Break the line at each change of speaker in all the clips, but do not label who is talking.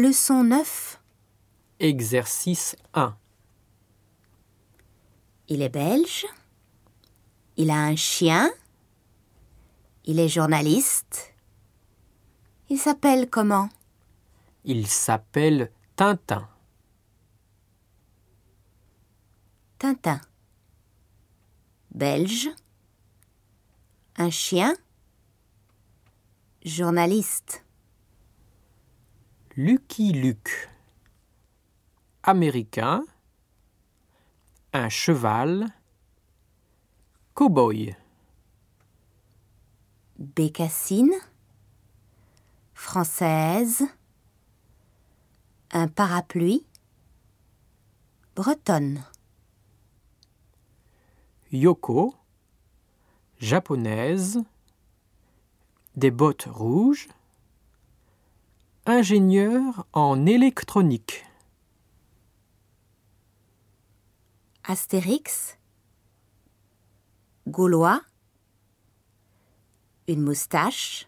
Leçon 9.
Exercice 1.
Il est belge. Il a un chien. Il est journaliste. Il s'appelle comment?
Il s'appelle Tintin.
Tintin. Belge. Un chien. Journaliste.
Lucky Luke. Américain. Un cheval. Cowboy.
Bécassine. Française. Un parapluie. Bretonne.
Yoko. Japonaise. Des bottes rouges. Ingénieur en électronique.
Astérix. Gaulois. Une moustache.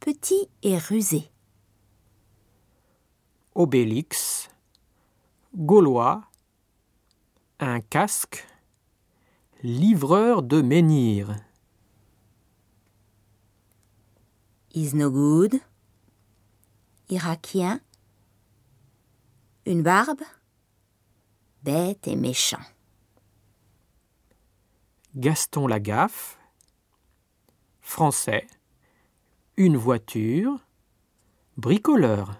Petit et rusé.
Obélix. Gaulois. Un casque. Livreur de menhir.
Is no good. Irakien. Une barbe. Bête et méchant.
Gaston Lagaffe. Français. Une voiture. Bricoleur.